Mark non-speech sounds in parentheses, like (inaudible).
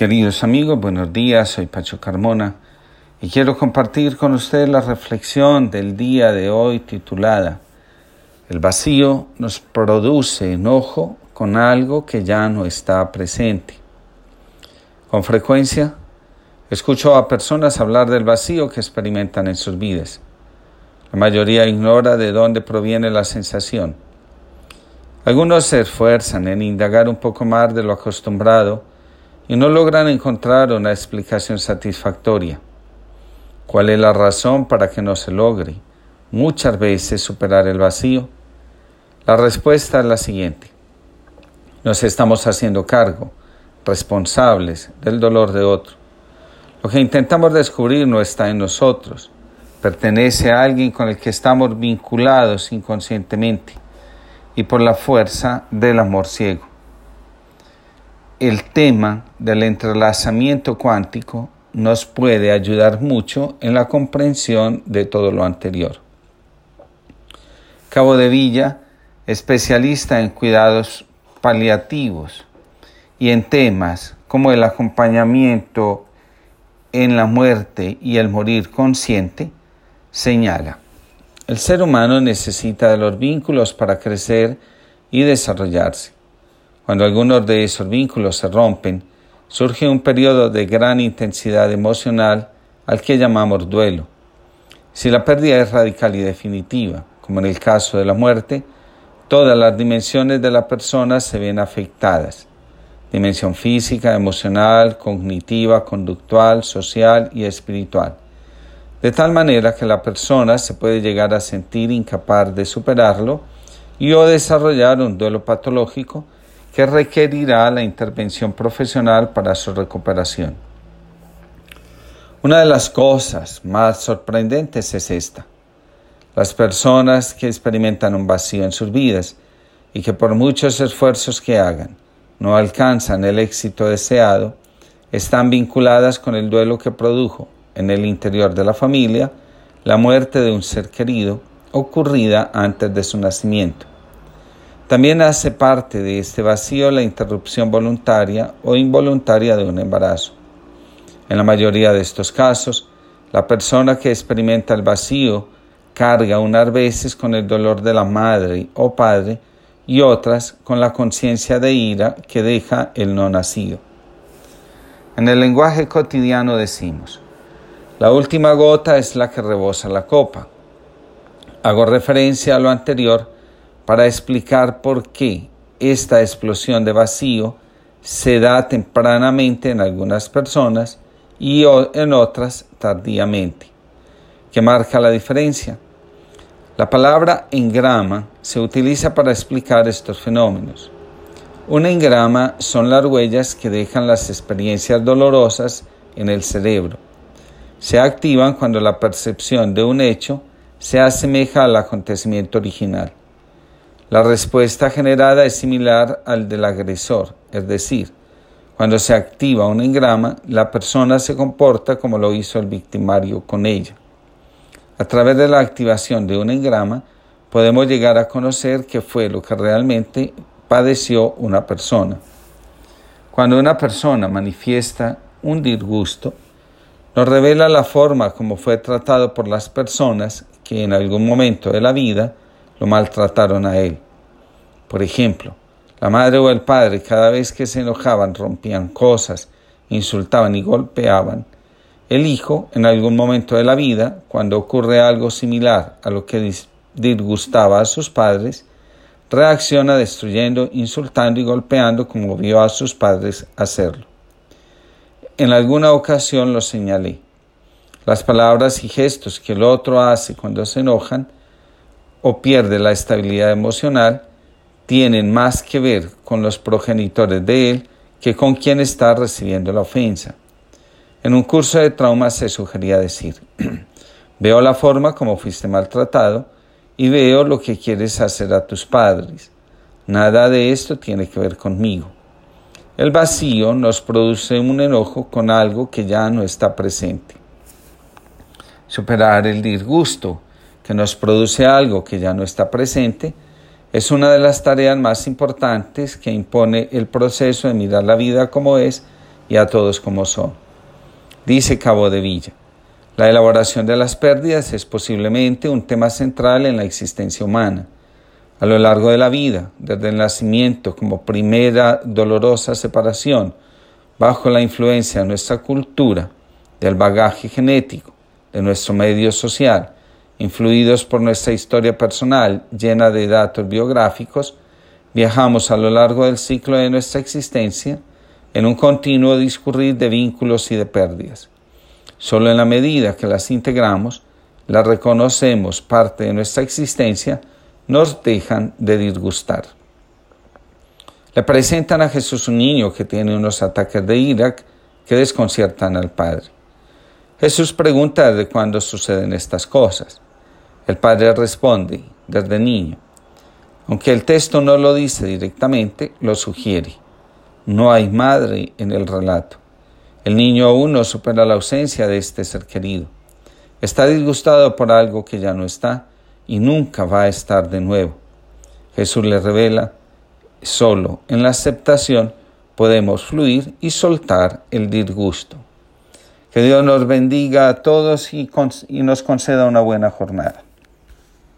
Queridos amigos, buenos días, soy Pacho Carmona y quiero compartir con ustedes la reflexión del día de hoy titulada El vacío nos produce enojo con algo que ya no está presente. Con frecuencia escucho a personas hablar del vacío que experimentan en sus vidas. La mayoría ignora de dónde proviene la sensación. Algunos se esfuerzan en indagar un poco más de lo acostumbrado y no logran encontrar una explicación satisfactoria. ¿Cuál es la razón para que no se logre muchas veces superar el vacío? La respuesta es la siguiente. Nos estamos haciendo cargo, responsables del dolor de otro. Lo que intentamos descubrir no está en nosotros, pertenece a alguien con el que estamos vinculados inconscientemente y por la fuerza del amor ciego el tema del entrelazamiento cuántico nos puede ayudar mucho en la comprensión de todo lo anterior. Cabo de Villa, especialista en cuidados paliativos y en temas como el acompañamiento en la muerte y el morir consciente, señala, el ser humano necesita de los vínculos para crecer y desarrollarse. Cuando algunos de esos vínculos se rompen, surge un periodo de gran intensidad emocional al que llamamos duelo. Si la pérdida es radical y definitiva, como en el caso de la muerte, todas las dimensiones de la persona se ven afectadas. Dimensión física, emocional, cognitiva, conductual, social y espiritual. De tal manera que la persona se puede llegar a sentir incapaz de superarlo y o desarrollar un duelo patológico que requerirá la intervención profesional para su recuperación. Una de las cosas más sorprendentes es esta. Las personas que experimentan un vacío en sus vidas y que por muchos esfuerzos que hagan no alcanzan el éxito deseado, están vinculadas con el duelo que produjo en el interior de la familia la muerte de un ser querido ocurrida antes de su nacimiento. También hace parte de este vacío la interrupción voluntaria o involuntaria de un embarazo. En la mayoría de estos casos, la persona que experimenta el vacío carga unas veces con el dolor de la madre o padre y otras con la conciencia de ira que deja el no nacido. En el lenguaje cotidiano decimos, la última gota es la que rebosa la copa. Hago referencia a lo anterior para explicar por qué esta explosión de vacío se da tempranamente en algunas personas y en otras tardíamente. ¿Qué marca la diferencia? La palabra engrama se utiliza para explicar estos fenómenos. Un engrama son las huellas que dejan las experiencias dolorosas en el cerebro. Se activan cuando la percepción de un hecho se asemeja al acontecimiento original. La respuesta generada es similar al del agresor, es decir, cuando se activa un engrama, la persona se comporta como lo hizo el victimario con ella. A través de la activación de un engrama, podemos llegar a conocer qué fue lo que realmente padeció una persona. Cuando una persona manifiesta un disgusto, nos revela la forma como fue tratado por las personas que en algún momento de la vida lo maltrataron a él. Por ejemplo, la madre o el padre cada vez que se enojaban rompían cosas, insultaban y golpeaban. El hijo, en algún momento de la vida, cuando ocurre algo similar a lo que disgustaba a sus padres, reacciona destruyendo, insultando y golpeando como vio a sus padres hacerlo. En alguna ocasión lo señalé. Las palabras y gestos que el otro hace cuando se enojan o pierde la estabilidad emocional tienen más que ver con los progenitores de él que con quien está recibiendo la ofensa. En un curso de trauma se sugería decir, (clears throat) veo la forma como fuiste maltratado y veo lo que quieres hacer a tus padres. Nada de esto tiene que ver conmigo. El vacío nos produce un enojo con algo que ya no está presente. Superar el disgusto que nos produce algo que ya no está presente es una de las tareas más importantes que impone el proceso de mirar la vida como es y a todos como son. Dice Cabo de Villa, la elaboración de las pérdidas es posiblemente un tema central en la existencia humana. A lo largo de la vida, desde el nacimiento como primera dolorosa separación, bajo la influencia de nuestra cultura, del bagaje genético, de nuestro medio social, influidos por nuestra historia personal llena de datos biográficos, viajamos a lo largo del ciclo de nuestra existencia en un continuo discurrir de vínculos y de pérdidas. Solo en la medida que las integramos, las reconocemos parte de nuestra existencia, nos dejan de disgustar. Le presentan a Jesús un niño que tiene unos ataques de ira que desconciertan al Padre. Jesús pregunta de cuándo suceden estas cosas. El padre responde, desde niño. Aunque el texto no lo dice directamente, lo sugiere. No hay madre en el relato. El niño aún no supera la ausencia de este ser querido. Está disgustado por algo que ya no está y nunca va a estar de nuevo. Jesús le revela, solo en la aceptación podemos fluir y soltar el disgusto. Que Dios nos bendiga a todos y, nos conceda una buena jornada.